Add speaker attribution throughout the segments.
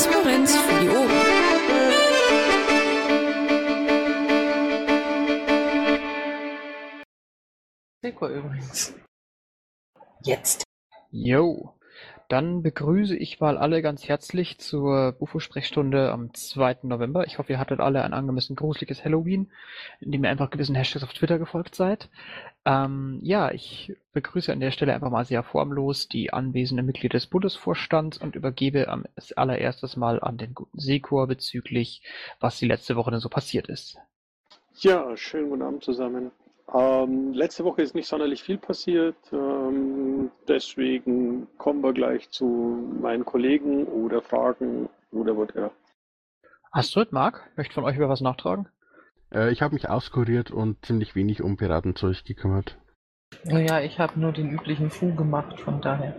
Speaker 1: Transparenz für die Ohren.
Speaker 2: Sequo übrigens. Jetzt.
Speaker 3: Jo, dann begrüße ich mal alle ganz herzlich zur Bufo-Sprechstunde am 2. November. Ich hoffe, ihr hattet alle ein angemessen gruseliges Halloween, indem ihr einfach gewissen Hashtags auf Twitter gefolgt seid. Ähm, ja, ich begrüße an der Stelle einfach mal sehr formlos die anwesenden Mitglieder des Bundesvorstands und übergebe am allererstes mal an den guten Sekor bezüglich, was die letzte Woche denn so passiert ist.
Speaker 4: Ja, schönen guten Abend zusammen. Ähm, letzte Woche ist nicht sonderlich viel passiert, ähm, deswegen kommen wir gleich zu meinen Kollegen oder Fragen oder whatever.
Speaker 3: Astrid, Marc, möchte von euch über was nachtragen?
Speaker 5: Äh, ich habe mich auskuriert und ziemlich wenig um Piratenzeug gekümmert.
Speaker 2: Naja, ich habe nur den üblichen Fu gemacht, von daher.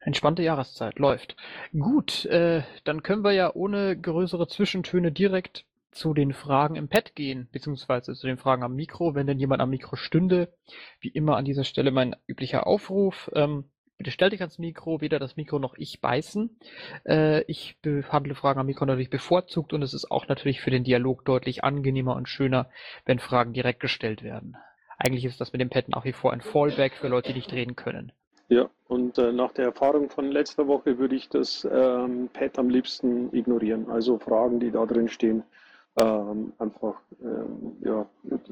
Speaker 3: Entspannte Jahreszeit, läuft. Gut, äh, dann können wir ja ohne größere Zwischentöne direkt zu den Fragen im Pad gehen, beziehungsweise zu den Fragen am Mikro, wenn denn jemand am Mikro stünde. Wie immer an dieser Stelle mein üblicher Aufruf. Ähm, bitte stell dich ans Mikro, weder das Mikro noch ich beißen. Äh, ich behandle Fragen am Mikro natürlich bevorzugt und es ist auch natürlich für den Dialog deutlich angenehmer und schöner, wenn Fragen direkt gestellt werden. Eigentlich ist das mit dem Pad nach wie vor ein Fallback für Leute, die nicht reden können.
Speaker 4: Ja, und äh, nach der Erfahrung von letzter Woche würde ich das ähm, Pad am liebsten ignorieren. Also Fragen, die da drin stehen, ähm, einfach ähm, ja,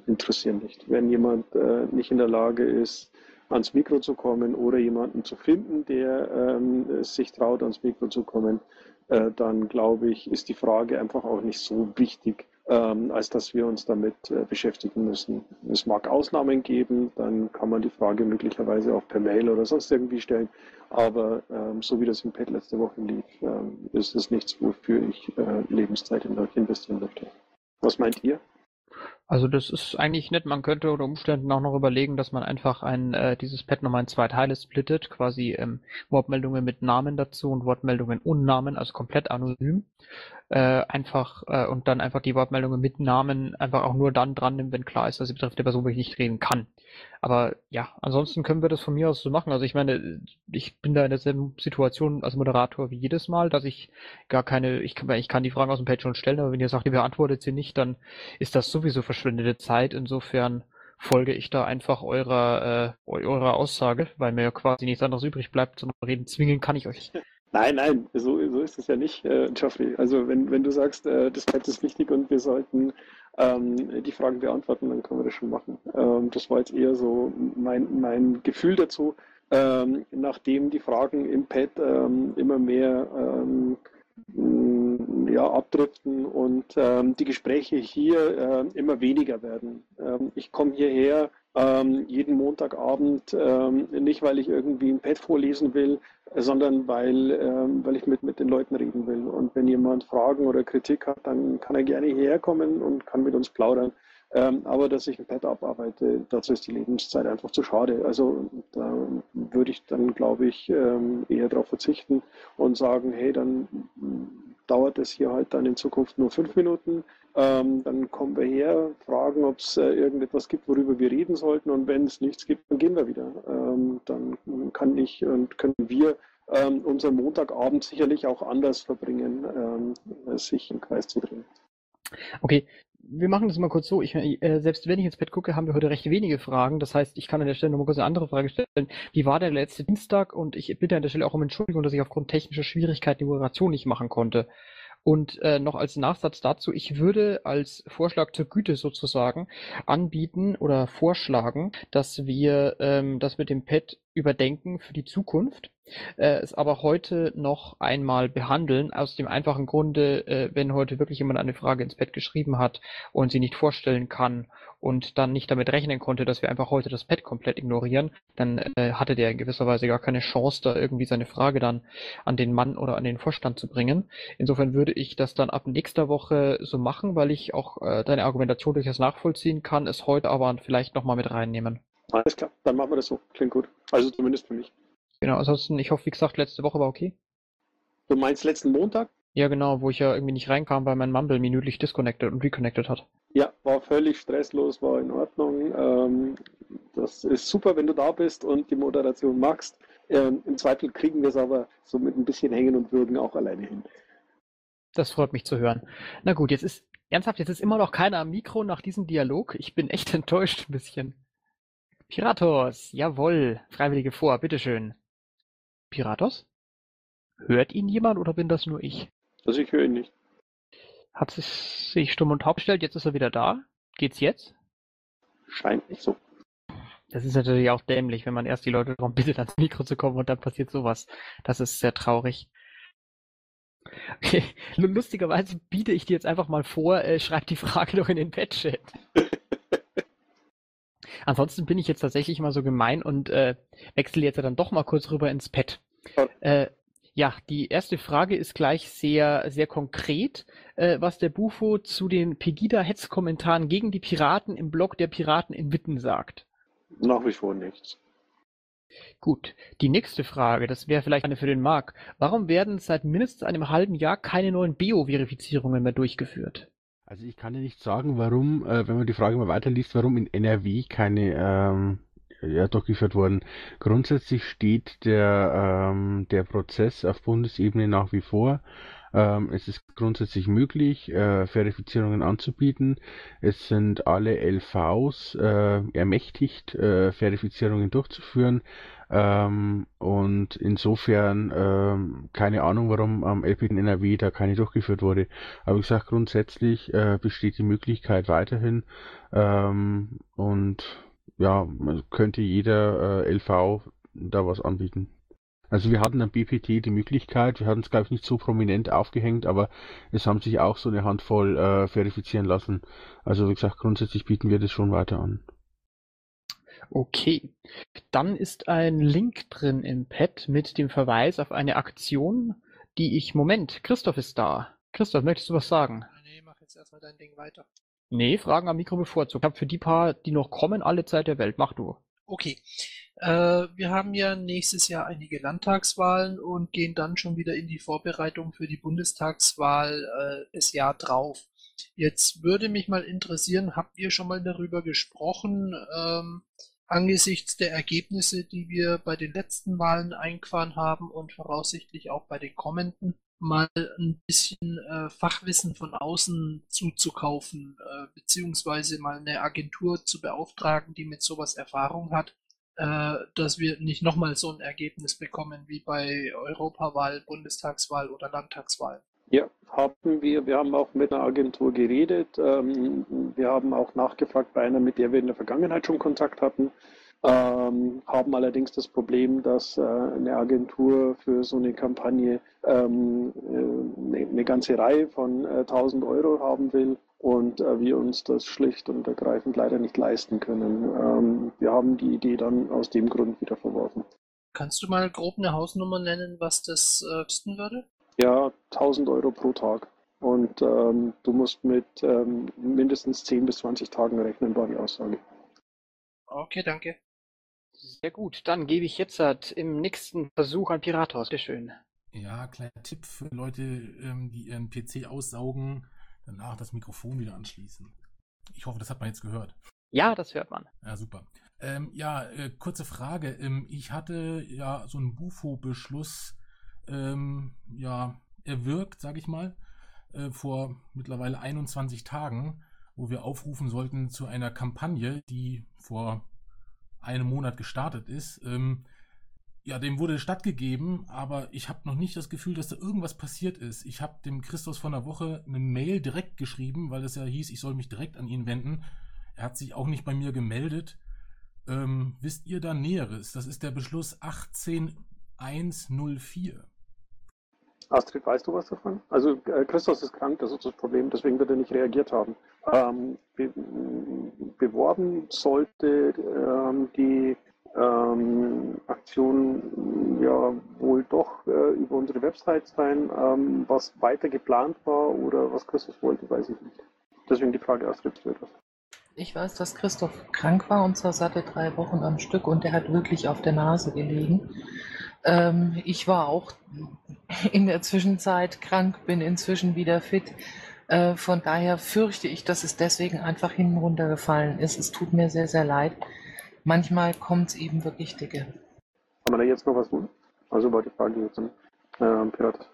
Speaker 4: interessieren nicht. Wenn jemand äh, nicht in der Lage ist, ans Mikro zu kommen oder jemanden zu finden, der ähm, sich traut, ans Mikro zu kommen, äh, dann glaube ich, ist die Frage einfach auch nicht so wichtig, ähm, als dass wir uns damit äh, beschäftigen müssen. Es mag Ausnahmen geben, dann kann man die Frage möglicherweise auch per Mail oder sonst irgendwie stellen. Aber ähm, so wie das im Pad letzte Woche lief, ähm, ist es nichts, wofür ich äh, Lebenszeit in euch investieren möchte. Was meint ihr?
Speaker 3: Also das ist eigentlich nett. Man könnte unter Umständen auch noch überlegen, dass man einfach ein äh, dieses Pad nochmal in zwei Teile splittet, quasi ähm, Wortmeldungen mit Namen dazu und Wortmeldungen ohne Namen, also komplett anonym. Äh, einfach äh, und dann einfach die Wortmeldungen mit Namen einfach auch nur dann dran nimmt, wenn klar ist, dass sie betrifft der Person, wo ich nicht reden kann. Aber ja, ansonsten können wir das von mir aus so machen. Also ich meine, ich bin da in derselben Situation als Moderator wie jedes Mal, dass ich gar keine, ich kann, ich kann die Fragen aus dem Pad schon stellen, aber wenn ihr sagt, ihr beantwortet sie nicht, dann ist das sowieso verschwendete Zeit. Insofern folge ich da einfach eurer, äh, eurer Aussage, weil mir ja quasi nichts anderes übrig bleibt, sondern reden zwingen kann ich euch.
Speaker 4: Nein, nein, so, so ist es ja nicht, äh, Geoffrey. Also wenn, wenn du sagst, äh, das Pad ist wichtig und wir sollten ähm, die Fragen beantworten, dann können wir das schon machen. Ähm, das war jetzt eher so mein, mein Gefühl dazu, ähm, nachdem die Fragen im Pad ähm, immer mehr ähm, ja, abdriften und ähm, die Gespräche hier äh, immer weniger werden. Ich komme hierher ähm, jeden Montagabend, ähm, nicht weil ich irgendwie ein Pad vorlesen will, sondern weil, ähm, weil ich mit, mit den Leuten reden will. Und wenn jemand Fragen oder Kritik hat, dann kann er gerne hierher kommen und kann mit uns plaudern. Ähm, aber dass ich ein Pad abarbeite, dazu ist die Lebenszeit einfach zu schade. Also da würde ich dann, glaube ich, ähm, eher darauf verzichten und sagen, hey, dann dauert es hier halt dann in Zukunft nur fünf Minuten. Ähm, dann kommen wir her, fragen, ob es äh, irgendetwas gibt, worüber wir reden sollten. Und wenn es nichts gibt, dann gehen wir wieder. Ähm, dann kann ich und können wir ähm, unseren Montagabend sicherlich auch anders verbringen, ähm, sich im Kreis zu drehen.
Speaker 3: Okay, wir machen das mal kurz so. Ich, äh, selbst wenn ich ins Bett gucke, haben wir heute recht wenige Fragen. Das heißt, ich kann an der Stelle noch mal kurz eine andere Frage stellen. Wie war der letzte Dienstag? Und ich bitte an der Stelle auch um Entschuldigung, dass ich aufgrund technischer Schwierigkeiten die Moderation nicht machen konnte. Und äh, noch als Nachsatz dazu, ich würde als Vorschlag zur Güte sozusagen anbieten oder vorschlagen, dass wir ähm, das mit dem Pad überdenken für die Zukunft, äh, es aber heute noch einmal behandeln, aus dem einfachen Grunde, äh, wenn heute wirklich jemand eine Frage ins Pad geschrieben hat und sie nicht vorstellen kann und dann nicht damit rechnen konnte, dass wir einfach heute das Pad komplett ignorieren, dann äh, hatte der in gewisser Weise gar keine Chance, da irgendwie seine Frage dann an den Mann oder an den Vorstand zu bringen. Insofern würde ich das dann ab nächster Woche so machen, weil ich auch äh, deine Argumentation durchaus nachvollziehen kann, es heute aber vielleicht nochmal mit reinnehmen.
Speaker 4: Alles klar, dann machen wir das so. Klingt gut. Also zumindest für mich.
Speaker 3: Genau, ansonsten, ich hoffe, wie gesagt, letzte Woche war okay.
Speaker 4: Du meinst letzten Montag?
Speaker 3: Ja, genau, wo ich ja irgendwie nicht reinkam, weil mein Mumble minütlich disconnected und reconnected hat.
Speaker 4: Ja, war völlig stresslos, war in Ordnung. Ähm, das ist super, wenn du da bist und die Moderation magst. Ähm, Im Zweifel kriegen wir es aber so mit ein bisschen Hängen und Würgen auch alleine hin.
Speaker 3: Das freut mich zu hören. Na gut, jetzt ist ernsthaft, jetzt ist immer noch keiner am Mikro nach diesem Dialog. Ich bin echt enttäuscht ein bisschen. Piratos, jawohl, Freiwillige vor, bitteschön. Piratos? Hört ihn jemand oder bin das nur ich?
Speaker 4: Also ich höre ihn nicht.
Speaker 3: Hat sich, sich stumm und taub gestellt, jetzt ist er wieder da. Geht's jetzt?
Speaker 4: Scheint nicht so.
Speaker 3: Das ist natürlich auch dämlich, wenn man erst die Leute darum bittet, ans Mikro zu kommen und dann passiert sowas. Das ist sehr traurig. Okay. Lustigerweise biete ich dir jetzt einfach mal vor, äh, schreib die Frage doch in den Pet-Chat. Ansonsten bin ich jetzt tatsächlich mal so gemein und äh, wechsle jetzt dann doch mal kurz rüber ins Pad.
Speaker 4: Ja.
Speaker 3: Äh, ja, die erste Frage ist gleich sehr, sehr konkret, äh, was der Bufo zu den Pegida-Hetzkommentaren gegen die Piraten im Blog der Piraten in Witten sagt.
Speaker 4: Nach wie vor nichts.
Speaker 3: Gut, die nächste Frage, das wäre vielleicht eine für den Marc. Warum werden seit mindestens einem halben Jahr keine neuen Bio-Verifizierungen mehr durchgeführt?
Speaker 5: Also ich kann dir nicht sagen, warum, äh, wenn man die Frage mal weiterliest, warum in NRW keine ähm, ja, durchgeführt wurden. Grundsätzlich steht der, ähm, der Prozess auf Bundesebene nach wie vor. Ähm, es ist grundsätzlich möglich, äh, Verifizierungen anzubieten. Es sind alle LVs äh, ermächtigt, äh, Verifizierungen durchzuführen. Ähm, und insofern ähm, keine Ahnung, warum am LP in NRW da keine durchgeführt wurde. Aber wie gesagt, grundsätzlich äh, besteht die Möglichkeit weiterhin. Ähm, und ja, könnte jeder äh, LV da was anbieten. Also wir hatten am BPT die Möglichkeit, wir hatten es glaube ich nicht so prominent aufgehängt, aber es haben sich auch so eine Handvoll äh, verifizieren lassen. Also wie gesagt, grundsätzlich bieten wir das schon weiter an.
Speaker 3: Okay, dann ist ein Link drin im Pad mit dem Verweis auf eine Aktion, die ich, Moment, Christoph ist da. Christoph, möchtest du was sagen?
Speaker 1: Nee, mach jetzt erstmal dein Ding weiter.
Speaker 3: Nee, Fragen am Mikro bevorzugt. Ich habe für die paar, die noch kommen, alle Zeit der Welt. Mach du.
Speaker 1: Okay. Äh, wir haben ja nächstes Jahr einige Landtagswahlen und gehen dann schon wieder in die Vorbereitung für die Bundestagswahl äh, das Jahr drauf. Jetzt würde mich mal interessieren, habt ihr schon mal darüber gesprochen, ähm, angesichts der Ergebnisse, die wir bei den letzten Wahlen eingefahren haben und voraussichtlich auch bei den kommenden, mal ein bisschen äh, Fachwissen von außen zuzukaufen, äh, beziehungsweise mal eine Agentur zu beauftragen, die mit sowas Erfahrung hat, dass wir nicht nochmal so ein Ergebnis bekommen wie bei Europawahl, Bundestagswahl oder Landtagswahl.
Speaker 4: Ja, haben wir. Wir haben auch mit einer Agentur geredet. Ähm, wir haben auch nachgefragt bei einer, mit der wir in der Vergangenheit schon Kontakt hatten. Ähm, haben allerdings das Problem, dass äh, eine Agentur für so eine Kampagne ähm, äh, eine, eine, ganze Reihe von äh, 1000 Euro haben will und äh, wir uns das schlicht und ergreifend leider nicht leisten können. Ähm, wir haben die Idee dann aus dem Grund wieder verworfen.
Speaker 1: Kannst du mal grob eine Hausnummer nennen, was das äh, kosten würde?
Speaker 4: Ja, 1000 Euro pro Tag. Und ähm, du musst mit ähm, mindestens 10 bis 20 Tagen rechnen, war die Aussage.
Speaker 1: Okay, danke.
Speaker 3: Sehr gut, dann gebe ich jetzt halt im nächsten Versuch an Piratos. Bitte schön.
Speaker 6: Ja, kleiner Tipp für Leute, ähm, die ihren PC aussaugen, danach das Mikrofon wieder anschließen. Ich hoffe, das hat man jetzt gehört.
Speaker 3: Ja, das hört man.
Speaker 6: Ja, super. Ähm, ja, äh, kurze Frage. Ähm, ich hatte ja so einen Bufo-Beschluss ähm, ja, erwirkt, sage ich mal, äh, vor mittlerweile 21 Tagen, wo wir aufrufen sollten zu einer Kampagne, die vor einem Monat gestartet ist. Ähm, ja, dem wurde stattgegeben, aber ich habe noch nicht das Gefühl, dass da irgendwas passiert ist. Ich habe dem Christus von der Woche eine Mail direkt geschrieben, weil es ja hieß, ich soll mich direkt an ihn wenden. Er hat sich auch nicht bei mir gemeldet. Ähm, wisst ihr da Näheres? Das ist der Beschluss 18104.
Speaker 4: Astrid, weißt du was davon? Also äh, Christus ist krank, das ist das Problem, deswegen wird er nicht reagiert haben. Ähm, be beworben sollte ähm, die ähm, Aktion ja wohl doch äh, über unsere Website sein. Ähm, was weiter geplant war oder was Christus wollte, weiß ich nicht. Deswegen die Frage, Astrid, für das.
Speaker 2: Ich weiß, dass Christoph krank war und zwar satte drei Wochen am Stück und er hat wirklich auf der Nase gelegen. Ähm, ich war auch in der Zwischenzeit krank, bin inzwischen wieder fit. Äh, von daher fürchte ich, dass es deswegen einfach hinten runtergefallen ist. Es tut mir sehr, sehr leid. Manchmal kommt es eben wirklich dicke.
Speaker 4: Kann man da jetzt noch was tun? Also war die Frage jetzt zum äh, Pirat.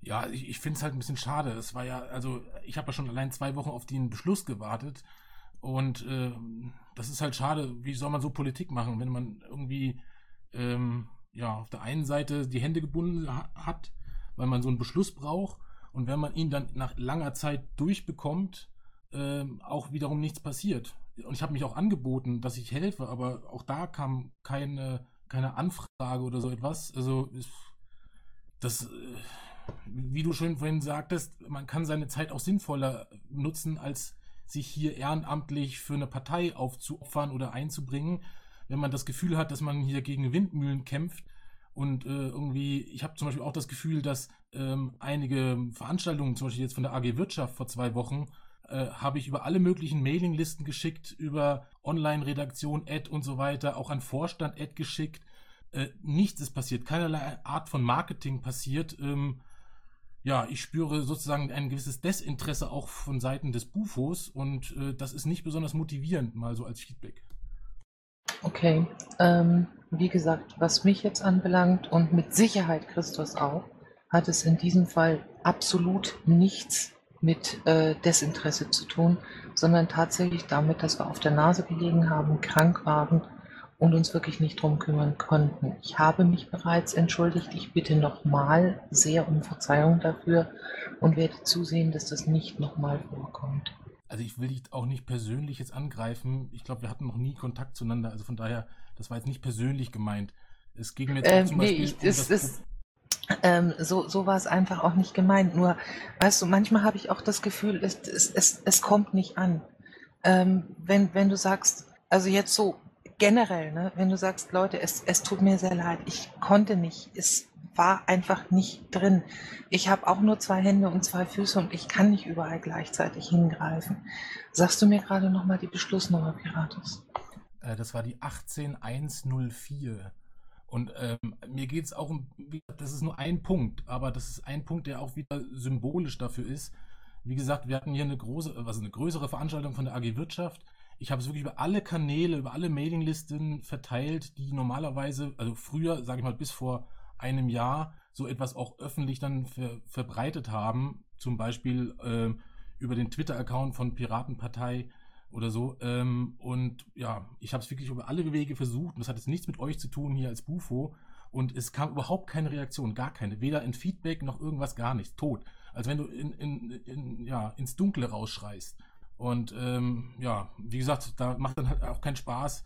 Speaker 6: Ja, ich, ich finde es halt ein bisschen schade. Es war ja, also ich habe ja schon allein zwei Wochen auf den Beschluss gewartet. Und äh, das ist halt schade. Wie soll man so Politik machen, wenn man irgendwie ähm, ja auf der einen Seite die Hände gebunden ha hat, weil man so einen Beschluss braucht und wenn man ihn dann nach langer Zeit durchbekommt, ähm, auch wiederum nichts passiert. Und ich habe mich auch angeboten, dass ich helfe, aber auch da kam keine, keine Anfrage oder so etwas. Also das, äh, wie du schon vorhin sagtest, man kann seine Zeit auch sinnvoller nutzen, als sich hier ehrenamtlich für eine Partei aufzuopfern oder einzubringen, wenn man das Gefühl hat, dass man hier gegen Windmühlen kämpft und äh, irgendwie, ich habe zum Beispiel auch das Gefühl, dass ähm, einige Veranstaltungen, zum Beispiel jetzt von der AG Wirtschaft vor zwei Wochen, äh, habe ich über alle möglichen Mailinglisten geschickt, über Online-Redaktion, Ad und so weiter, auch an Vorstand Ad geschickt. Äh, nichts ist passiert, keinerlei Art von Marketing passiert. Ähm, ja, ich spüre sozusagen ein gewisses Desinteresse auch von Seiten des Bufos und äh, das ist nicht besonders motivierend, mal so als Feedback.
Speaker 2: Okay, ähm, wie gesagt, was mich jetzt anbelangt und mit Sicherheit Christus auch, hat es in diesem Fall absolut nichts mit äh, Desinteresse zu tun, sondern tatsächlich damit, dass wir auf der Nase gelegen haben, krank waren und uns wirklich nicht drum kümmern konnten. Ich habe mich bereits entschuldigt. Ich bitte nochmal sehr um Verzeihung dafür und werde zusehen, dass das nicht nochmal vorkommt.
Speaker 6: Also ich will dich auch nicht persönlich jetzt angreifen. Ich glaube, wir hatten noch nie Kontakt zueinander. Also von daher, das war jetzt nicht persönlich gemeint. Es ging mir jetzt
Speaker 2: Ähm,
Speaker 6: zum
Speaker 2: nee,
Speaker 6: Beispiel um das
Speaker 2: ist, ähm, so, so war es einfach auch nicht gemeint. Nur, weißt du, manchmal habe ich auch das Gefühl, es, es, es, es kommt nicht an. Ähm, wenn, wenn du sagst, also jetzt so generell, ne, wenn du sagst, Leute, es, es tut mir sehr leid, ich konnte nicht, es war einfach nicht drin. Ich habe auch nur zwei Hände und zwei Füße und ich kann nicht überall gleichzeitig hingreifen. Sagst du mir gerade nochmal die Beschlussnummer, Piratus?
Speaker 6: Äh, das war die 18104. Und ähm, mir geht es auch um, das ist nur ein Punkt, aber das ist ein Punkt, der auch wieder symbolisch dafür ist. Wie gesagt, wir hatten hier eine große, also eine größere Veranstaltung von der AG Wirtschaft. Ich habe es wirklich über alle Kanäle, über alle Mailinglisten verteilt, die normalerweise, also früher, sage ich mal, bis vor einem Jahr so etwas auch öffentlich dann ver verbreitet haben. Zum Beispiel äh, über den Twitter-Account von Piratenpartei oder so. Ähm, und ja, ich habe es wirklich über alle Wege versucht. Und das hat jetzt nichts mit euch zu tun hier als Bufo. Und es kam überhaupt keine Reaktion, gar keine. Weder in Feedback noch irgendwas, gar nichts. Tot. Als wenn du in, in, in, ja, ins Dunkle rausschreist. Und ähm, ja, wie gesagt, da macht dann halt auch keinen Spaß,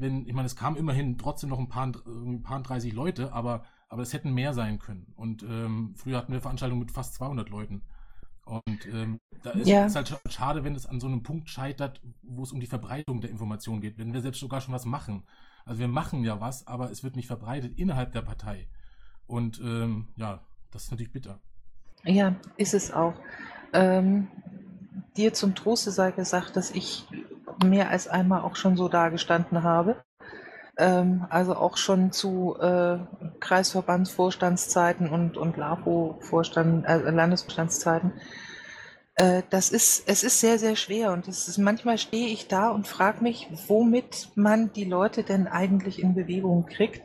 Speaker 6: wenn, ich meine, es kam immerhin trotzdem noch ein paar, ein paar 30 Leute, aber, aber es hätten mehr sein können. Und ähm, früher hatten wir Veranstaltungen mit fast 200 Leuten. Und ähm, da ist
Speaker 2: Ja.
Speaker 6: es halt sch- schade, wenn es an so einem Punkt scheitert, wo es um die Verbreitung der Information geht, wenn wir selbst sogar schon was machen. Also wir machen ja was, aber es wird nicht verbreitet innerhalb der Partei. Und ähm, ja, das ist natürlich bitter.
Speaker 2: Ja, ist es auch. Ähm, dir zum Troste sei gesagt, dass ich mehr als einmal auch schon so dagestanden habe. Ähm, also auch schon zu äh, Kreisverbandsvorstandszeiten und, und LAFO-Vorstand, äh, Landesvorstandszeiten. Äh, das ist, es ist sehr, sehr schwer und es ist, manchmal stehe ich da und frage mich, womit man die Leute denn eigentlich in Bewegung kriegt.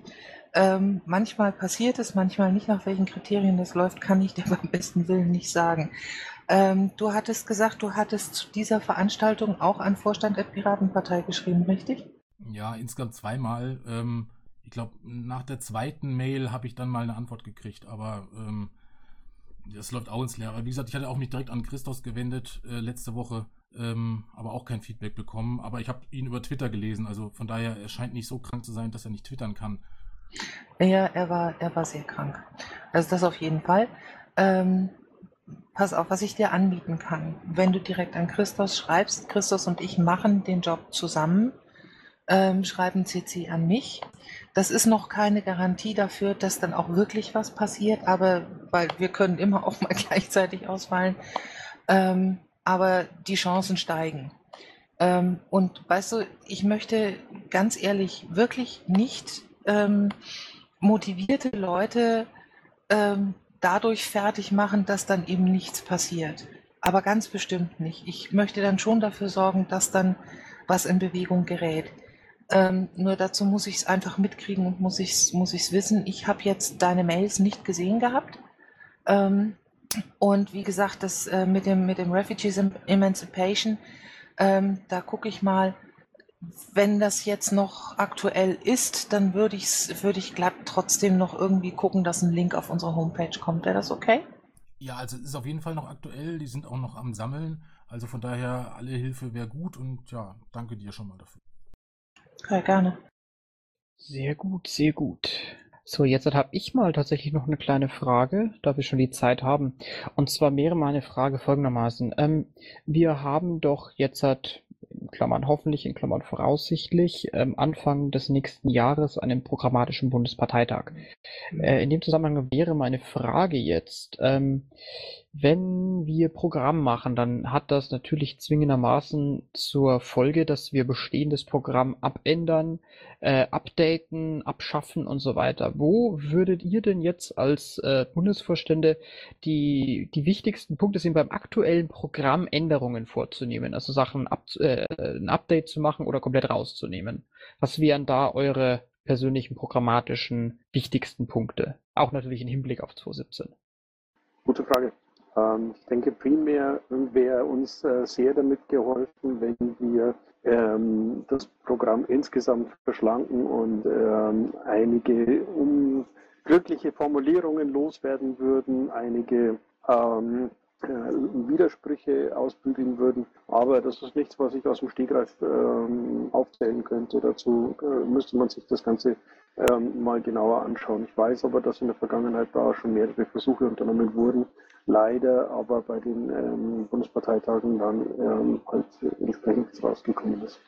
Speaker 2: Ähm, manchmal passiert es, manchmal nicht. Nach welchen Kriterien das läuft, kann ich dir beim besten Willen nicht sagen. Ähm, du hattest gesagt, du hattest zu dieser Veranstaltung auch an Vorstand der Piratenpartei geschrieben, richtig?
Speaker 6: Ja, insgesamt zweimal. Ähm, ich glaube, nach der zweiten Mail habe ich dann mal eine Antwort gekriegt, aber ähm, das läuft auch ins Leere. Wie gesagt, ich hatte auch mich direkt an Christos gewendet äh, letzte Woche, ähm, aber auch kein Feedback bekommen. Aber ich habe ihn über Twitter gelesen, also von daher, er scheint nicht so krank zu sein, dass er nicht twittern kann.
Speaker 2: Ja, er war, er war sehr krank. Also das auf jeden Fall. Ähm, pass auf, was ich dir anbieten kann. Wenn du direkt an Christos schreibst, Christos und ich machen den Job zusammen, ähm, schreiben CC an mich. Das ist noch keine Garantie dafür, dass dann auch wirklich was passiert, aber weil wir können immer auch mal gleichzeitig ausfallen. Ähm, aber die Chancen steigen. Ähm, und weißt du, ich möchte ganz ehrlich wirklich nicht ähm, motivierte Leute ähm, dadurch fertig machen, dass dann eben nichts passiert. Aber ganz bestimmt nicht. Ich möchte dann schon dafür sorgen, dass dann was in Bewegung gerät. Ähm, nur dazu muss ich es einfach mitkriegen und muss ich es muss ich's wissen. Ich habe jetzt deine Mails nicht gesehen gehabt. Ähm, und wie gesagt, das äh, mit, dem, mit dem Refugees Emancipation, ähm, da gucke ich mal, wenn das jetzt noch aktuell ist, dann würde ich, ich glatt trotzdem noch irgendwie gucken, dass ein Link auf unsere Homepage kommt. Wäre das okay?
Speaker 6: Ja, also es ist auf jeden Fall noch aktuell. Die sind auch noch am Sammeln. Also von daher, alle Hilfe wäre gut und ja, danke dir schon mal dafür.
Speaker 2: Ja, gerne.
Speaker 3: Sehr gut, sehr gut. So, jetzt habe ich mal tatsächlich noch eine kleine Frage, da wir schon die Zeit haben. Und zwar wäre meine Frage folgendermaßen. Ähm, wir haben doch jetzt hat in Klammern hoffentlich, in Klammern voraussichtlich, ähm, Anfang des nächsten Jahres einen programmatischen Bundesparteitag. Äh, in dem Zusammenhang wäre meine Frage jetzt, ähm, wenn wir Programm machen, dann hat das natürlich zwingendermaßen zur Folge, dass wir bestehendes Programm abändern, äh, updaten, abschaffen und so weiter. Wo würdet ihr denn jetzt als äh, Bundesvorstände die, die wichtigsten Punkte sehen, beim aktuellen Programm Änderungen vorzunehmen? Also Sachen ab, äh, ein Update zu machen oder komplett rauszunehmen? Was wären da eure persönlichen programmatischen wichtigsten Punkte? Auch natürlich im Hinblick auf 2017.
Speaker 4: Gute Frage. Ähm, ich denke, primär wäre uns äh, sehr damit geholfen, wenn wir ähm, das Programm insgesamt verschlanken und ähm, einige unglückliche Formulierungen loswerden würden, einige ähm, äh, Widersprüche ausbügeln würden. Aber das ist nichts, was ich aus dem Stegreif ähm, aufzählen könnte. Dazu äh, müsste man sich das Ganze ähm, mal genauer anschauen. Ich weiß aber, dass in der Vergangenheit da schon mehrere Versuche unternommen wurden, leider aber bei den ähm, Bundesparteitagen dann ähm, halt entsprechend rausgekommen ist.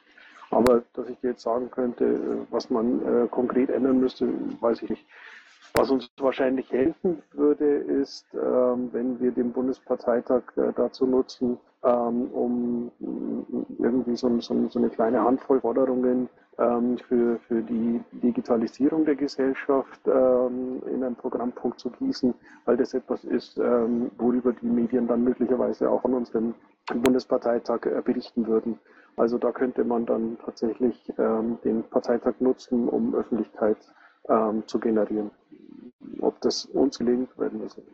Speaker 4: Aber dass ich jetzt sagen könnte, äh, was man äh, konkret ändern müsste, weiß ich nicht. Was uns wahrscheinlich helfen würde, ist, ähm, wenn wir den Bundesparteitag äh, dazu nutzen, ähm, um irgendwie so, so, so, eine kleine Handvoll Forderungen ähm, für, für die Digitalisierung der Gesellschaft ähm, in einen Programmpunkt zu gießen, weil das etwas ist, ähm, worüber die Medien dann möglicherweise auch an unserem Bundesparteitag äh, berichten würden. Also da könnte man dann tatsächlich ähm, den Parteitag nutzen, um Öffentlichkeit zu generieren. Ob das uns gelingt, werden wir sehen.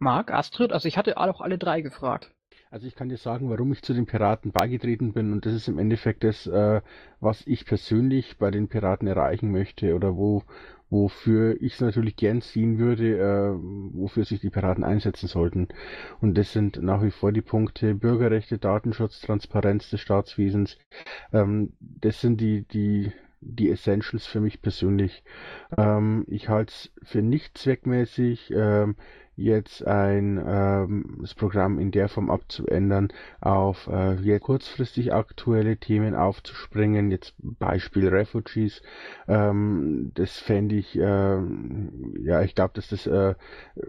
Speaker 3: Marc, Astrid, also ich hatte auch alle drei gefragt.
Speaker 5: Also ich kann dir sagen, warum ich zu den Piraten beigetreten bin und das ist im Endeffekt das, äh, was ich persönlich bei den Piraten erreichen möchte oder wo, wofür ich es natürlich gern ziehen würde, äh, wofür sich die Piraten einsetzen sollten. Und das sind nach wie vor die Punkte Bürgerrechte, Datenschutz, Transparenz des Staatswesens. Ähm, das sind die, die die Essentials für mich persönlich. Ähm, ich halte es für nicht zweckmäßig, ähm, jetzt ein ähm, das Programm in der Form abzuändern, auf äh, kurzfristig aktuelle Themen aufzuspringen. Jetzt Beispiel Refugees. Ähm, das fände ich, äh, ja, ich glaube, dass das äh,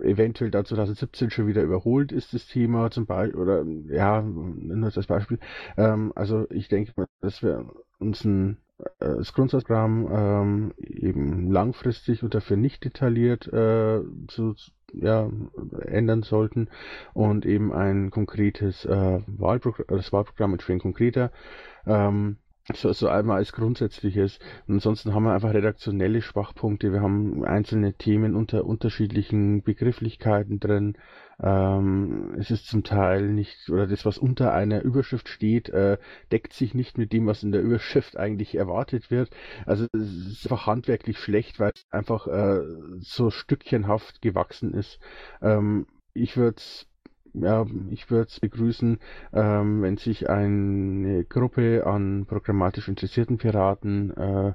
Speaker 5: eventuell da 2017 schon wieder überholt ist, das Thema zum Beispiel, oder ja, nur als Beispiel. Ähm, also ich denke, dass wir uns ein äh, das Grundsatzprogramm ähm, eben langfristig und dafür nicht detailliert äh, zu, ja, ändern sollten und eben ein konkretes äh, Wahlprogramm, das Wahlprogramm entsprechend konkreter ähm, so, so einmal als Grundsätzliches. Und ansonsten haben wir einfach redaktionelle Schwachpunkte. Wir haben einzelne Themen unter unterschiedlichen Begrifflichkeiten drin. Ähm, es ist zum Teil nicht, oder das, was unter einer Überschrift steht, äh, deckt sich nicht mit dem, was in der Überschrift eigentlich erwartet wird. Also es ist einfach handwerklich schlecht, weil es einfach äh, so stückchenhaft gewachsen ist. Ähm, ich würde es ja, ich würde es begrüßen, ähm, wenn sich eine Gruppe an programmatisch interessierten Piraten äh,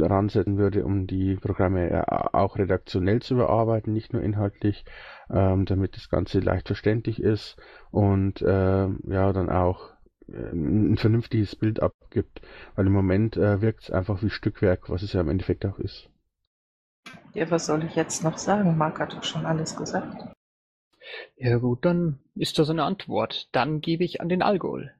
Speaker 5: ransetzen würde, um die Programme äh, auch redaktionell zu bearbeiten, nicht nur inhaltlich, ähm, damit das Ganze leicht verständlich ist und äh, ja, dann auch äh, ein vernünftiges Bild abgibt, weil im Moment äh, wirkt es einfach wie Stückwerk, was es ja im Endeffekt auch ist.
Speaker 2: Ja, was soll ich jetzt noch sagen? Marc hat doch schon alles gesagt.
Speaker 3: Ja gut, dann ist das eine Antwort. Dann gebe ich an den Alkohol.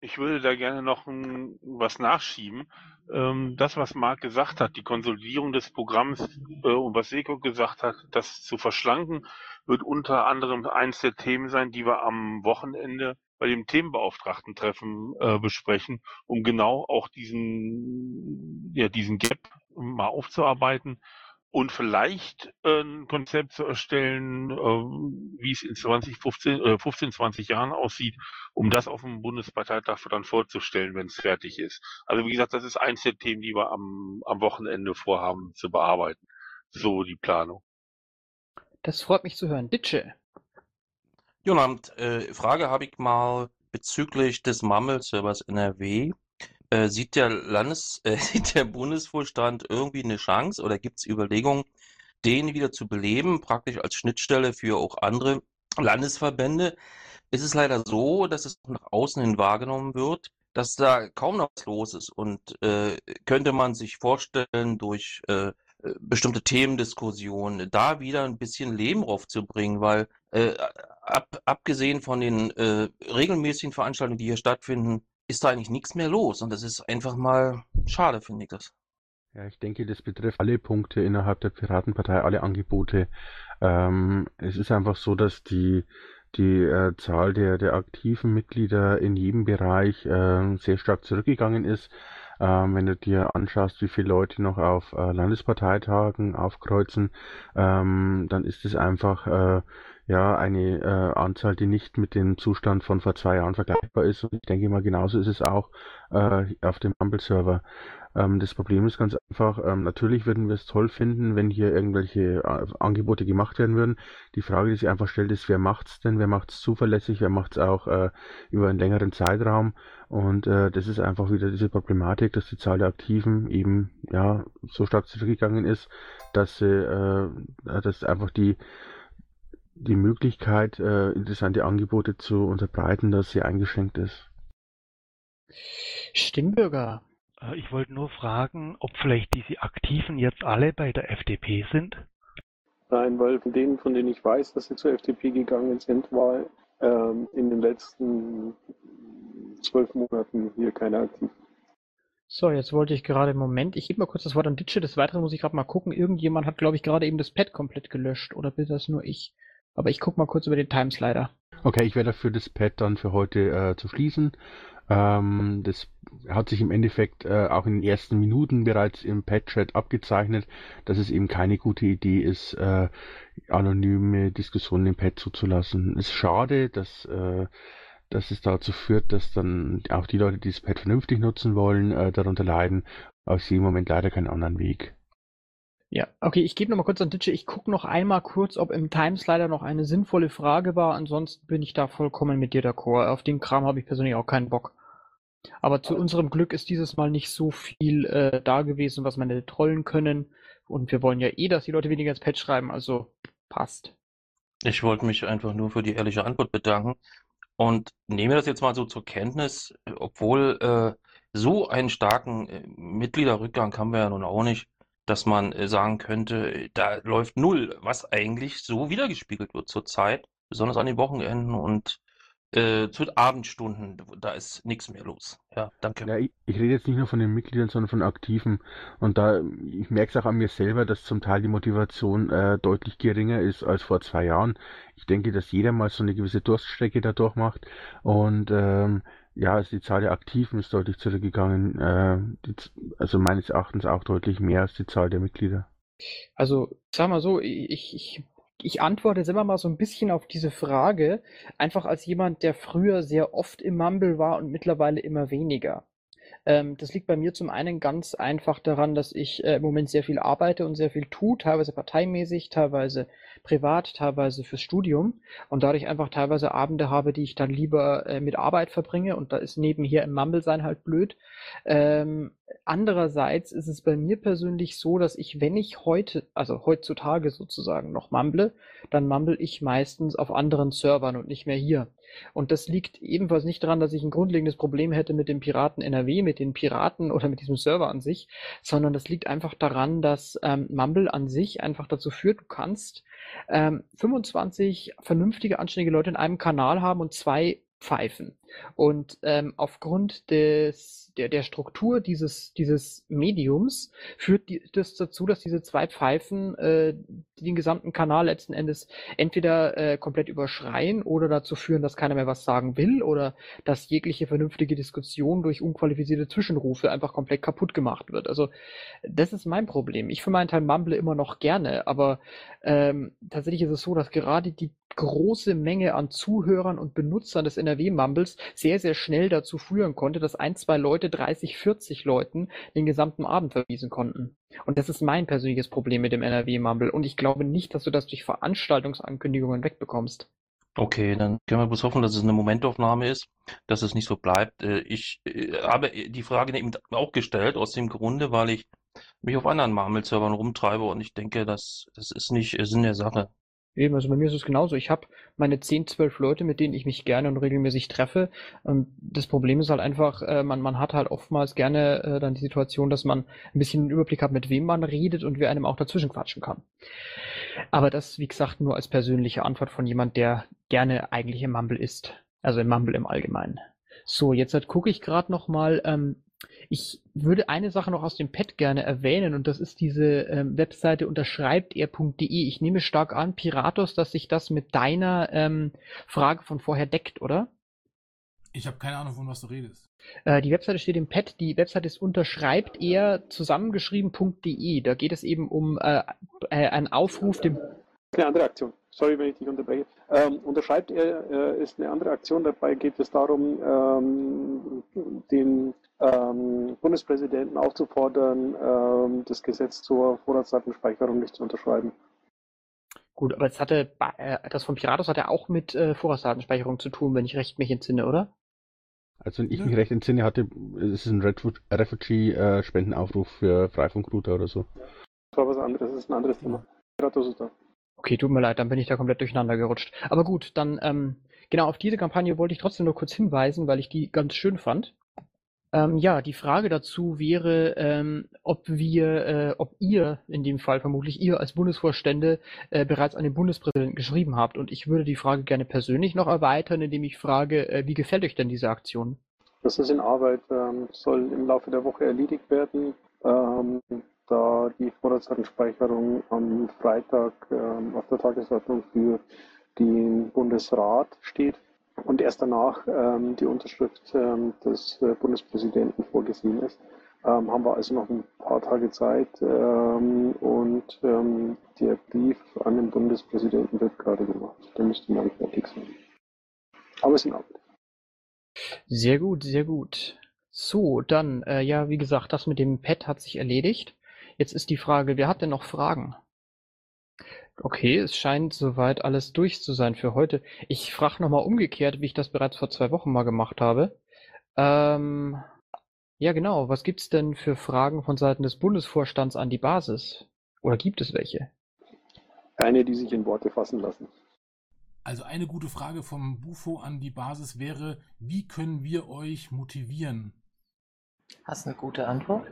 Speaker 7: Ich würde da gerne noch ein, was nachschieben. Ähm, das, was Marc gesagt hat, die Konsolidierung des Programms äh, und was Seko gesagt hat, das zu verschlanken, wird unter anderem eins der Themen sein, die wir am Wochenende bei dem Themenbeauftragten-Treffen äh, besprechen, um genau auch diesen, ja, diesen Gap mal aufzuarbeiten und vielleicht äh, ein Konzept zu erstellen, äh, wie es in 2015, äh, 15, 20 Jahren aussieht, um das auf dem Bundesparteitag dann vorzustellen, wenn es fertig ist. Also wie gesagt, das ist eins der Themen, die wir am, am Wochenende vorhaben zu bearbeiten. So die Planung.
Speaker 3: Das freut mich zu hören. Ditsche.
Speaker 8: Abend. Äh, Frage habe ich mal bezüglich des Mammel-Servers NRW. Äh, sieht der Landes, äh, sieht der Bundesvorstand irgendwie eine Chance oder gibt es Überlegungen, den wieder zu beleben, praktisch als Schnittstelle für auch andere Landesverbände? Es ist leider so, dass es nach außen hin wahrgenommen wird, dass da kaum noch was los ist. Und äh, könnte man sich vorstellen, durch äh, bestimmte Themendiskussionen da wieder ein bisschen Leben raufzubringen, weil äh, ab, abgesehen von den äh, regelmäßigen Veranstaltungen, die hier stattfinden, ist da eigentlich nichts mehr los. Und das ist einfach mal schade, finde ich das.
Speaker 5: Ja, ich denke, das betrifft alle Punkte innerhalb der Piratenpartei, alle Angebote. Ähm, es ist einfach so, dass die, die äh, Zahl der, der aktiven Mitglieder in jedem Bereich äh, sehr stark zurückgegangen ist. Ähm, wenn du dir anschaust, wie viele Leute noch auf äh, Landesparteitagen aufkreuzen, ähm, dann ist es einfach äh, ja eine äh, Anzahl, die nicht mit dem Zustand von vor zwei Jahren vergleichbar ist. Und ich denke mal, genauso ist es auch äh, auf dem Mumble-Server. Ähm, das Problem ist ganz einfach, ähm, natürlich würden wir es toll finden, wenn hier irgendwelche äh, Angebote gemacht werden würden. Die Frage, die sich einfach stellt, ist, wer macht's denn? Wer macht's zuverlässig? Wer macht's auch äh, über einen längeren Zeitraum? Und äh, das ist einfach wieder diese Problematik, dass die Zahl der Aktiven eben ja so stark zurückgegangen ist, dass sie, äh, dass einfach die die Möglichkeit, äh, interessante Angebote zu unterbreiten, dass sie eingeschränkt ist.
Speaker 3: Stimmbürger.
Speaker 9: Äh, ich wollte nur fragen, ob vielleicht diese Aktiven jetzt alle bei der FDP sind?
Speaker 4: Nein, weil von denen, von denen ich weiß, dass sie zur FDP gegangen sind, war ähm, in den letzten zwölf Monaten hier keiner aktiv.
Speaker 3: So, jetzt wollte ich gerade, Moment, ich gebe mal kurz das Wort an Ditsche, des Weiteren muss ich gerade mal gucken. Irgendjemand hat, glaube ich, gerade eben das Pad komplett gelöscht, oder bin das nur ich? Aber ich gucke mal kurz über den Timeslider.
Speaker 5: Okay, ich werde dafür das Pad dann für heute äh, zu schließen. Ähm, das hat sich im Endeffekt äh, auch in den ersten Minuten bereits im Pad-Chat abgezeichnet, dass es eben keine gute Idee ist, äh, anonyme Diskussionen im Pad zuzulassen. Es ist schade, dass, äh, dass es dazu führt, dass dann auch die Leute, die das Pad vernünftig nutzen wollen, äh, darunter leiden. Aber ich sehe im Moment leider keinen anderen Weg.
Speaker 3: Ja, okay, ich gebe nochmal kurz an Ditsche. Ich gucke noch einmal kurz, ob im Timeslider noch eine sinnvolle Frage war. Ansonsten bin ich da vollkommen mit dir d'accord. Auf den Kram habe ich persönlich auch keinen Bock. Aber zu unserem Glück ist dieses Mal nicht so viel äh, da gewesen, was man hätte trollen können. Und wir wollen ja eh, dass die Leute weniger ins Patch schreiben, also passt.
Speaker 8: Ich wollte mich einfach nur für die ehrliche Antwort bedanken und nehme das jetzt mal so zur Kenntnis, obwohl äh, so einen starken äh, Mitgliederrückgang haben wir ja nun auch nicht dass man äh, sagen könnte, da läuft null, was eigentlich so wiedergespiegelt wird zurzeit, besonders an den Wochenenden und äh, zu Abendstunden, da ist nichts mehr los. Ja, danke.
Speaker 5: Ja, ich, ich, rede jetzt nicht nur von den Mitgliedern, sondern von Aktiven. Und da, ich merke es auch an mir selber, dass zum Teil die Motivation äh, deutlich geringer ist als vor zwei Jahren. Ich denke, dass jeder mal so eine gewisse Durststrecke dadurch macht. Und ähm, ja, also die Zahl der Aktiven ist deutlich zurückgegangen. Äh, die, also meines Erachtens auch deutlich mehr als die Zahl der Mitglieder.
Speaker 3: Also, sag mal so, ich, ich, ich antworte jetzt immer mal so ein bisschen auf diese Frage, einfach als jemand, der früher sehr oft im Mumble war und mittlerweile immer weniger. Ähm, das liegt bei mir zum einen ganz einfach daran, dass ich äh, im Moment sehr viel arbeite und sehr viel tue, teilweise parteimäßig, teilweise privat, teilweise fürs Studium und dadurch einfach teilweise Abende habe, die ich dann lieber äh, mit Arbeit verbringe und da ist nebenher im Mumble sein halt blöd. Ähm, andererseits ist es bei mir persönlich so, dass ich, wenn ich heute, also heutzutage sozusagen noch mumble, dann mumble ich meistens auf anderen Servern und nicht mehr hier. Und das liegt ebenfalls nicht daran, dass ich ein grundlegendes Problem hätte mit dem Piraten NRW, mit den Piraten oder mit diesem Server an sich, sondern das liegt einfach daran, dass ähm, Mumble an sich einfach dazu führt, du kannst ähm, 25 vernünftige, anständige Leute in einem Kanal haben und zwei pfeifen. Und ähm, aufgrund des, der, der Struktur dieses, dieses Mediums führt die, das dazu, dass diese zwei Pfeifen äh, den gesamten Kanal letzten Endes entweder äh, komplett überschreien oder dazu führen, dass keiner mehr was sagen will oder dass jegliche vernünftige Diskussion durch unqualifizierte Zwischenrufe einfach komplett kaputt gemacht wird. Also das ist mein Problem. Ich für meinen Teil mumble immer noch gerne, aber ähm, tatsächlich ist es so, dass gerade die große Menge an Zuhörern und Benutzern des NRW-Mumbles sehr, sehr schnell dazu führen konnte, dass ein, zwei Leute 30, 40 Leuten den gesamten Abend verwiesen konnten. Und das ist mein persönliches Problem mit dem NRW-Mumble. Und ich glaube nicht, dass du das durch Veranstaltungsankündigungen wegbekommst.
Speaker 8: Okay, dann können wir bloß hoffen, dass es eine Momentaufnahme ist, dass es nicht so bleibt. Äh, ich äh, habe die Frage eben auch gestellt, aus dem Grunde, weil ich mich auf anderen Marmel-Servern rumtreibe und ich denke, das, das ist nicht Sinn der Sache.
Speaker 3: Eben, also bei mir ist es genauso. Ich habe meine 10, 12 Leute, mit denen ich mich gerne und regelmäßig treffe. Und das Problem ist halt einfach, äh, man, man hat halt oftmals gerne äh, dann die Situation, dass man ein bisschen einen Überblick hat, mit wem man redet und wer einem auch dazwischen quatschen kann. Aber das, wie gesagt, nur als persönliche Antwort von jemand, der gerne eigentlich im Mumble ist. Also im Mumble im Allgemeinen. So, jetzt halt gucke ich gerade noch mal, ähm, ich würde eine Sache noch aus dem Pad gerne erwähnen und das ist diese ähm, Webseite unterschreibter.de. Ich nehme stark an, Piratos, dass sich das mit deiner ähm, Frage von vorher deckt, oder?
Speaker 6: Ich habe keine Ahnung, von was du redest.
Speaker 3: Äh, die Webseite steht im Pad. Die Webseite ist unterschreibt eher zusammengeschrieben.de. Da geht es eben um äh, äh, einen Aufruf, dem.
Speaker 4: Eine andere Aktion. Sorry, wenn ich dich unterbreche. Ähm, unterschreibt er, äh, ist eine andere Aktion. Dabei geht es darum, ähm, den ähm, Bundespräsidenten aufzufordern, ähm, das Gesetz zur Vorratsdatenspeicherung nicht zu unterschreiben.
Speaker 3: Gut, aber das hatte äh, das von Piratos hat ja auch mit äh, Vorratsdatenspeicherung zu tun, wenn ich recht mich entsinne, oder?
Speaker 5: Also wenn ich mich recht entsinne, hatte es ist ein Refugee-Spendenaufruf für Freifunkrouter oder so.
Speaker 4: Das war was anderes, das ist ein anderes Thema. Piratos ist da.
Speaker 3: Okay, tut mir leid, dann bin ich da komplett durcheinander gerutscht. Aber gut, dann ähm, genau auf diese Kampagne wollte ich trotzdem nur kurz hinweisen, weil ich die ganz schön fand. Ähm, ja, die Frage dazu wäre, ähm, ob wir, äh, ob ihr, in dem Fall vermutlich ihr als Bundesvorstände, äh, bereits an den Bundespräsidenten geschrieben habt. Und ich würde die Frage gerne persönlich noch erweitern, indem ich frage, äh, wie gefällt euch denn diese Aktion?
Speaker 4: Das ist in Arbeit, ähm, soll im Laufe der Woche erledigt werden, ähm, da die Vorratsdatenspeicherung am Freitag ähm, auf der Tagesordnung für den Bundesrat steht und erst danach ähm, die Unterschrift ähm, des äh, Bundespräsidenten vorgesehen ist. Ähm, haben wir also noch ein paar Tage Zeit ähm, und ähm, der Brief an den Bundespräsidenten wird gerade gemacht. Der müsste morgen fertig sein. Aber es ist in Arbeit.
Speaker 3: Sehr gut, sehr gut. So, dann, äh, ja, wie gesagt, das mit dem Pad hat sich erledigt. Jetzt ist die Frage, wer hat denn noch Fragen? Okay, es scheint soweit alles durch zu sein für heute. Ich frage nochmal umgekehrt, wie ich das bereits vor zwei Wochen mal gemacht habe. Ähm, ja, genau. Was gibt's denn für Fragen von Seiten des Bundesvorstands an die Basis? Oder gibt es welche?
Speaker 4: Keine, die sich in Worte fassen lassen.
Speaker 6: Also eine gute Frage vom Bufo an die Basis wäre, wie können wir euch motivieren?
Speaker 2: Hast du eine gute Antwort?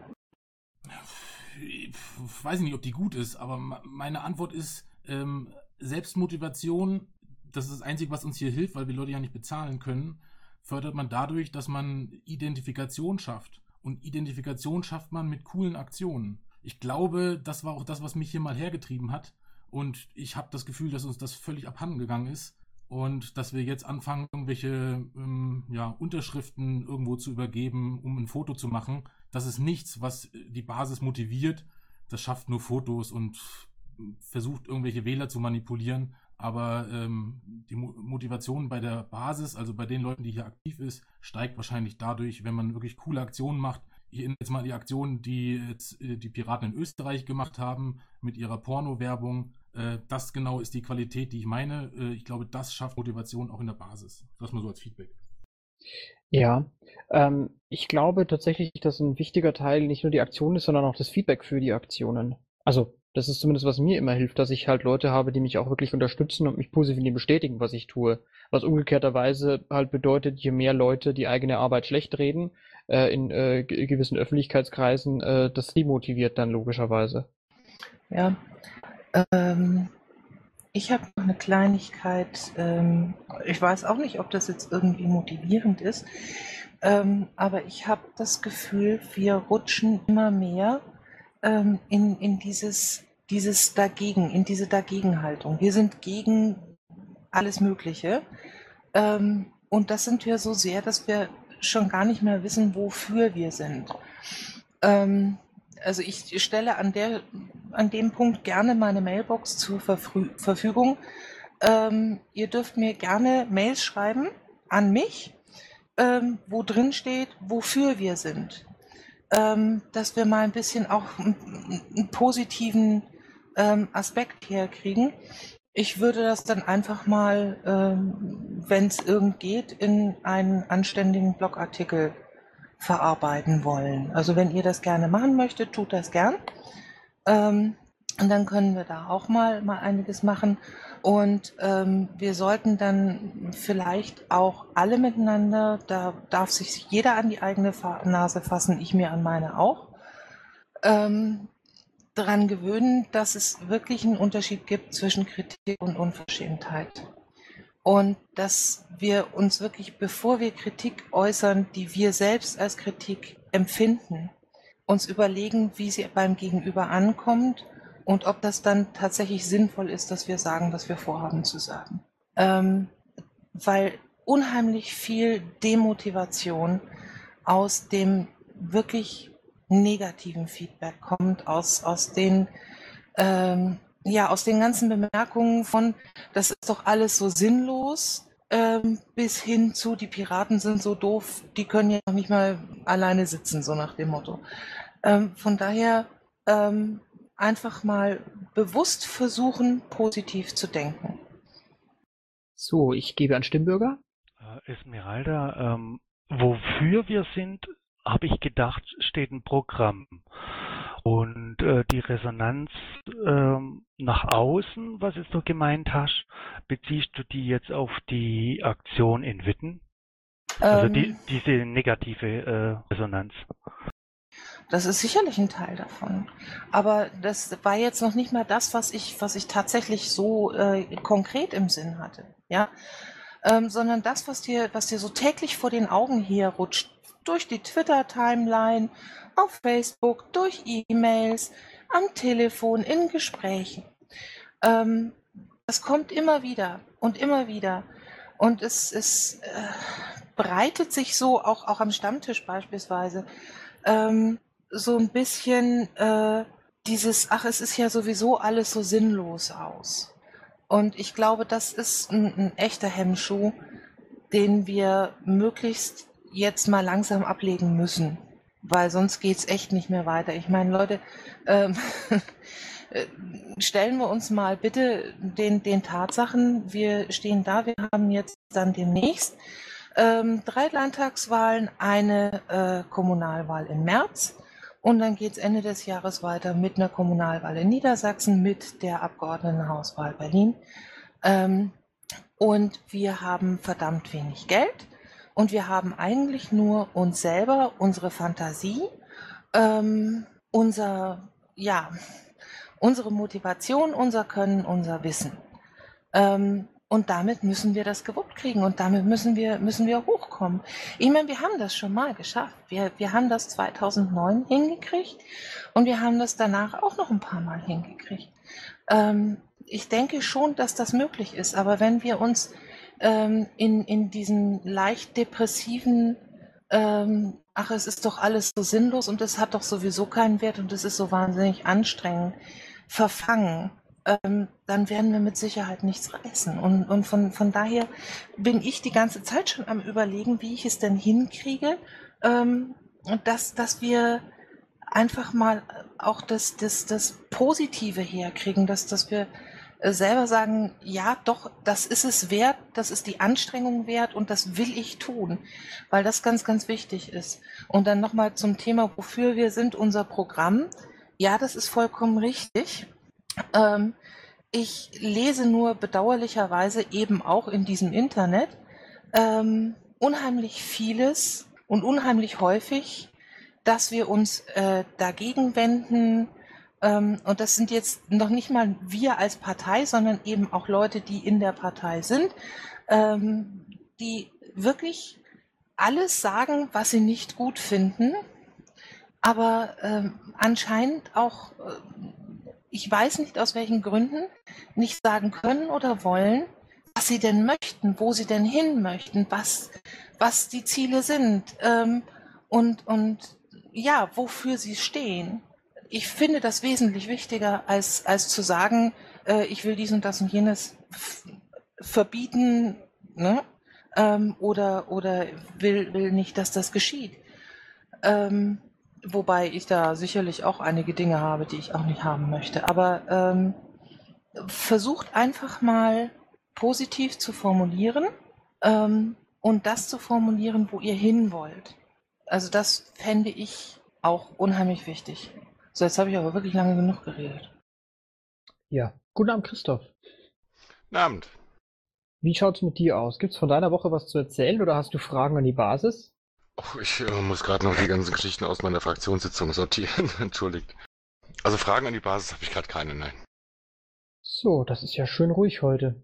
Speaker 6: Ich weiß nicht, ob die gut ist, aber meine Antwort ist, ähm, Selbstmotivation, das ist das Einzige, was uns hier hilft, weil wir Leute ja nicht bezahlen können, fördert man dadurch, dass man Identifikation schafft. Und Identifikation schafft man mit coolen Aktionen. Ich glaube, das war auch das, was mich hier mal hergetrieben hat. Und ich habe das Gefühl, dass uns das völlig abhanden gegangen ist. Und dass wir jetzt anfangen, irgendwelche ähm, ja, Unterschriften irgendwo zu übergeben, um ein Foto zu machen. Das ist nichts, was die Basis motiviert. Das schafft nur Fotos und versucht, irgendwelche Wähler zu manipulieren. Aber ähm, die Mo Motivation bei der Basis, also bei den Leuten, die hier aktiv ist, steigt wahrscheinlich dadurch, wenn man wirklich coole Aktionen macht. Ich erinnere jetzt mal die Aktionen, die jetzt äh, die Piraten in Österreich gemacht haben mit ihrer Porno-Werbung. Äh, das genau ist die Qualität, die ich meine. Äh, ich glaube, das schafft Motivation auch in der Basis. Das mal so als Feedback.
Speaker 3: Ja, ähm, ich glaube tatsächlich, dass ein wichtiger Teil nicht nur die Aktion ist, sondern auch das Feedback für die Aktionen. Also das ist zumindest, was mir immer hilft, dass ich halt Leute habe, die mich auch wirklich unterstützen und mich positiv bestätigen, was ich tue. Was umgekehrterweise halt bedeutet, je mehr Leute die eigene Arbeit schlecht reden, äh, in äh, gewissen Öffentlichkeitskreisen, äh, das demotiviert dann logischerweise.
Speaker 2: Ja. Ähm, ich habe noch eine Kleinigkeit. Ähm, ich weiß auch nicht, ob das jetzt irgendwie motivierend ist, ähm, aber ich habe das Gefühl, wir rutschen immer mehr ähm, in, in dieses, dieses Dagegen, in diese Dagegenhaltung. Wir sind gegen alles Mögliche. Ähm, und das sind wir so sehr, dass wir schon gar nicht mehr wissen, wofür wir sind. Ähm, also ich stelle an, der, an dem Punkt gerne meine Mailbox zur Verfrü Verfügung. Ähm, ihr dürft mir gerne Mails schreiben an mich, ähm, wo drin steht, wofür wir sind. Ähm, dass wir mal ein bisschen auch einen, einen positiven ähm, Aspekt herkriegen. Ich würde das dann einfach mal, ähm, wenn es irgend geht, in einen anständigen Blogartikel verarbeiten wollen. Also wenn ihr das gerne machen möchtet, tut das gern. Ähm, und dann können wir da auch mal, mal einiges machen. Und ähm, wir sollten dann vielleicht auch alle miteinander, da darf sich jeder an die eigene Nase fassen, ich mir an meine auch, ähm, daran gewöhnen, dass es wirklich einen Unterschied gibt zwischen Kritik und Unverschämtheit. Und dass wir uns wirklich, bevor wir Kritik äußern, die wir selbst als Kritik empfinden, uns überlegen, wie sie beim Gegenüber ankommt und ob das dann tatsächlich sinnvoll ist, dass wir sagen, was wir vorhaben zu sagen. Ähm, weil unheimlich viel Demotivation aus dem wirklich negativen Feedback kommt, aus, aus den, ähm, ja, aus den ganzen Bemerkungen von, das ist doch alles so sinnlos, ähm, bis hin zu, die Piraten sind so doof, die können ja noch nicht mal alleine sitzen, so nach dem Motto. Ähm, von daher ähm, einfach mal bewusst versuchen, positiv zu denken.
Speaker 3: So, ich gebe an Stimmbürger.
Speaker 9: Äh, Esmeralda, ähm, wofür wir sind, habe ich gedacht, steht ein Programm. Und äh, die Resonanz ähm, nach außen, was du gemeint hast, beziehst du die jetzt auf die Aktion in Witten? Also die,
Speaker 2: Ähm,
Speaker 9: diese negative äh, Resonanz.
Speaker 2: Das ist sicherlich ein Teil davon. Aber das war jetzt noch nicht mal das, was ich, was ich tatsächlich so äh, konkret im Sinn hatte. Ja? Ähm, sondern das, was dir, was dir so täglich vor den Augen herrutscht, durch die Twitter-Timeline, auf Facebook, durch E-Mails, am Telefon, in Gesprächen. Ähm, das kommt immer wieder und immer wieder. Und es, es äh, breitet sich so, auch, auch am Stammtisch beispielsweise, ähm, so ein bisschen äh, dieses, ach, es ist ja sowieso alles so sinnlos aus. Und ich glaube, das ist ein, ein echter Hemmschuh, den wir möglichst jetzt mal langsam ablegen müssen, weil sonst geht's echt nicht mehr weiter. Ich meine, Leute, ähm, äh, stellen wir uns mal bitte den, den Tatsachen, wir stehen da, wir haben jetzt dann demnächst ähm, drei Landtagswahlen, eine äh, Kommunalwahl im März und dann geht's Ende des Jahres weiter mit einer Kommunalwahl in Niedersachsen, mit der Abgeordnetenhauswahl Berlin. Ähm, und wir haben verdammt wenig Geld und wir haben eigentlich nur uns selber, unsere Fantasie, ähm, unser, ja, unsere Motivation, unser Können, unser Wissen. Ähm, und damit müssen wir das gewuppt kriegen und damit müssen wir, müssen wir hochkommen. Ich meine, wir haben das schon mal geschafft. Wir, wir haben das 2009 hingekriegt und wir haben das danach auch noch ein paar Mal hingekriegt. Ähm, ich denke schon, dass das möglich ist, aber wenn wir uns ähm, in, in diesen leicht depressiven, ähm, ach, es ist doch alles so sinnlos und es hat doch sowieso keinen Wert und es ist so wahnsinnig anstrengend, verfangen, ähm, dann werden wir mit Sicherheit nichts reißen. Und, und von, von daher bin ich die ganze Zeit schon am Überlegen, wie ich es denn hinkriege, ähm, dass, dass wir einfach mal auch das, das, das Positive herkriegen, dass, dass wir selber sagen, ja, doch, das ist es wert, das ist die Anstrengung wert und das will ich tun, weil das ganz, ganz wichtig ist. Und dann nochmal zum Thema, wofür wir sind, unser Programm. Ja, das ist vollkommen richtig. Ähm, ich lese nur bedauerlicherweise eben auch in diesem Internet ähm, unheimlich vieles und unheimlich häufig, dass wir uns äh, dagegen wenden, und das sind jetzt noch nicht mal wir als Partei, sondern eben auch Leute, die in der Partei sind, ähm, die wirklich alles sagen, was sie nicht gut finden, aber ähm, anscheinend auch, äh, ich weiß nicht aus welchen Gründen, nicht sagen können oder wollen, was sie denn möchten, wo sie denn hin möchten, was, was die Ziele sind ähm, und, und ja, wofür sie stehen. Ich finde das wesentlich wichtiger, als, als zu sagen, äh, ich will dies und das und jenes verbieten ne? ähm, oder, oder will, will nicht, dass das geschieht. Ähm, wobei ich da sicherlich auch einige Dinge habe, die ich auch nicht haben möchte. Aber ähm, versucht einfach mal positiv zu formulieren ähm, und das zu formulieren, wo ihr hin wollt. Also das fände ich auch unheimlich wichtig. So, jetzt habe ich aber wirklich lange genug geredet.
Speaker 3: Ja, guten Abend, Christoph.
Speaker 10: Guten Abend.
Speaker 3: Wie schaut's mit dir aus? Gibt's von deiner Woche was zu erzählen oder hast du Fragen an die Basis?
Speaker 10: Oh, ich äh, muss gerade noch die ganzen Geschichten aus meiner Fraktionssitzung sortieren. Entschuldigt. Also Fragen an die Basis habe ich gerade keine, nein.
Speaker 3: So, das ist ja schön ruhig heute.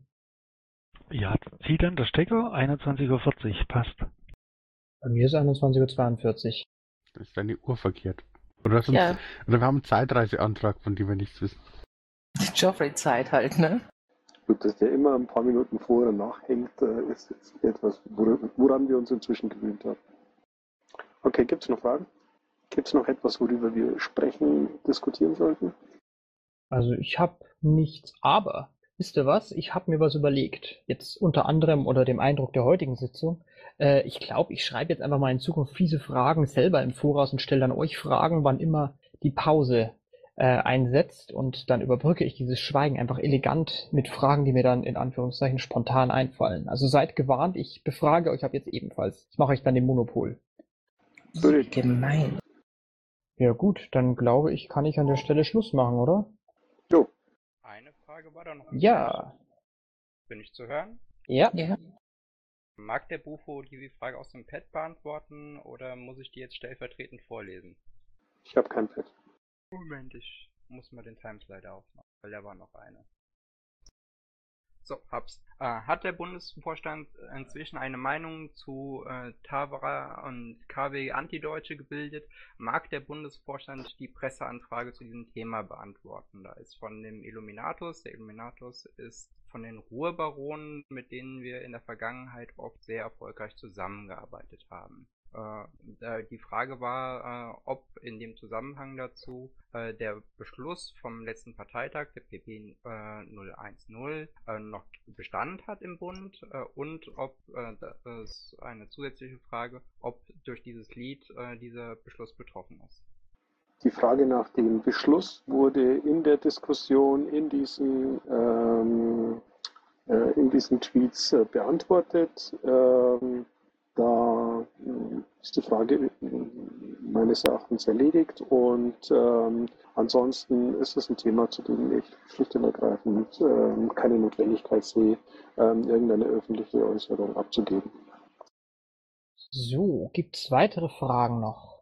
Speaker 9: Ja, zieh dann der Stecker, 21.40 Uhr, passt.
Speaker 3: Bei mir ist 21.42 Uhr.
Speaker 5: Das ist deine Uhr verkehrt. Oder, du
Speaker 2: Ja.
Speaker 5: oder wir haben einen Zeitreiseantrag, von dem wir nichts wissen.
Speaker 2: Die Joffrey-Zeit halt, ne?
Speaker 4: Gut, dass der immer ein paar Minuten vor oder nachhängt, äh, ist jetzt etwas, wor- woran wir uns inzwischen gewöhnt haben. Okay, gibt es noch Fragen? Gibt es noch etwas, worüber wir sprechen, diskutieren sollten?
Speaker 3: Also ich habe nichts, aber wisst ihr was? Ich habe mir was überlegt. Jetzt unter anderem unter dem Eindruck der heutigen Sitzung. Äh, ich glaube, ich schreibe jetzt einfach mal in Zukunft fiese Fragen selber im Voraus und stelle dann euch Fragen, wann immer die Pause äh, einsetzt und dann überbrücke ich dieses Schweigen einfach elegant mit Fragen, die mir dann in Anführungszeichen spontan einfallen. Also seid gewarnt, ich befrage euch ab jetzt ebenfalls. Ich mache euch dann den Monopol.
Speaker 4: Würde ich-
Speaker 2: Gemein.
Speaker 3: Ja gut, dann glaube ich, kann ich an der Stelle Schluss machen, oder?
Speaker 4: Jo,
Speaker 11: Eine Frage war da noch.
Speaker 3: Ja.
Speaker 11: Bin ich zu hören?
Speaker 3: Ja.
Speaker 2: Ja.
Speaker 11: Mag der Bufo diese Frage aus dem Pad beantworten oder muss ich die jetzt stellvertretend vorlesen?
Speaker 4: ich habe kein Pad.
Speaker 11: Moment, ich muss mal den Timeslider aufmachen, weil da war noch eine. So, hab's. Äh, hat der Bundesvorstand inzwischen eine Meinung zu äh, Tavara und KW Antideutsche gebildet? Mag der Bundesvorstand die Presseanfrage zu diesem Thema beantworten? Da ist von dem Illuminatus, der Illuminatus ist von den Ruhrbaronen, mit denen wir in der Vergangenheit oft sehr erfolgreich zusammengearbeitet haben. Äh, da- die Frage war, äh, ob in dem Zusammenhang dazu äh, der Beschluss vom letzten Parteitag, der PP äh, 010, äh, noch Bestand hat im Bund äh, und ob, äh, das ist eine zusätzliche Frage, ob durch dieses Lied äh, dieser Beschluss betroffen ist.
Speaker 4: Die Frage nach dem Beschluss wurde in der Diskussion in diesen, ähm, äh, in diesen Tweets äh, beantwortet. Ähm, da äh, ist die Frage äh, meines Erachtens erledigt und ähm, ansonsten ist es ein Thema, zu dem ich schlicht und ergreifend ähm, keine Notwendigkeit sehe, ähm, irgendeine öffentliche Äußerung abzugeben.
Speaker 3: So, gibt's weitere Fragen noch?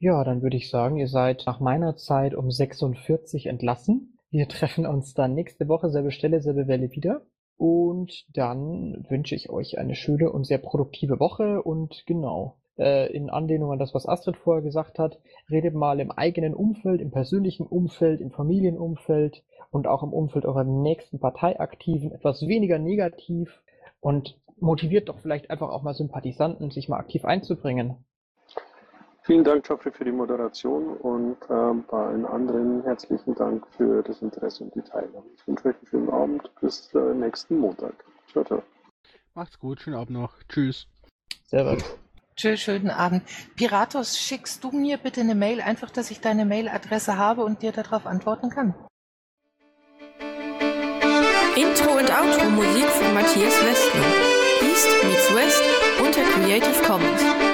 Speaker 3: Ja, dann würde ich sagen, ihr seid nach meiner Zeit um 46 entlassen. Wir treffen uns dann nächste Woche, selbe Stelle, selbe Welle wieder. Und dann wünsche ich euch eine schöne und sehr produktive Woche. Und genau, äh, in Anlehnung an das, was Astrid vorher gesagt hat, redet mal im eigenen Umfeld, im persönlichen Umfeld, im Familienumfeld und auch im Umfeld eurer nächsten Parteiaktiven etwas weniger negativ und motiviert doch vielleicht einfach auch mal Sympathisanten, sich mal aktiv einzubringen.
Speaker 4: Vielen Dank, Geoffrey, für die Moderation und ähm, bei allen anderen herzlichen Dank für das Interesse und die Teilnahme. Ich wünsche euch einen schönen Abend. Bis äh, nächsten Montag. Ciao, ciao.
Speaker 5: Macht's gut, schönen Abend noch. Tschüss.
Speaker 3: Servus.
Speaker 2: Tschüss, schönen Abend. Piratos, schickst du mir bitte eine Mail, einfach, dass ich deine Mailadresse habe und dir darauf antworten kann.
Speaker 12: Intro und Outro Musik von Matthias Westner. East meets West unter Creative Commons.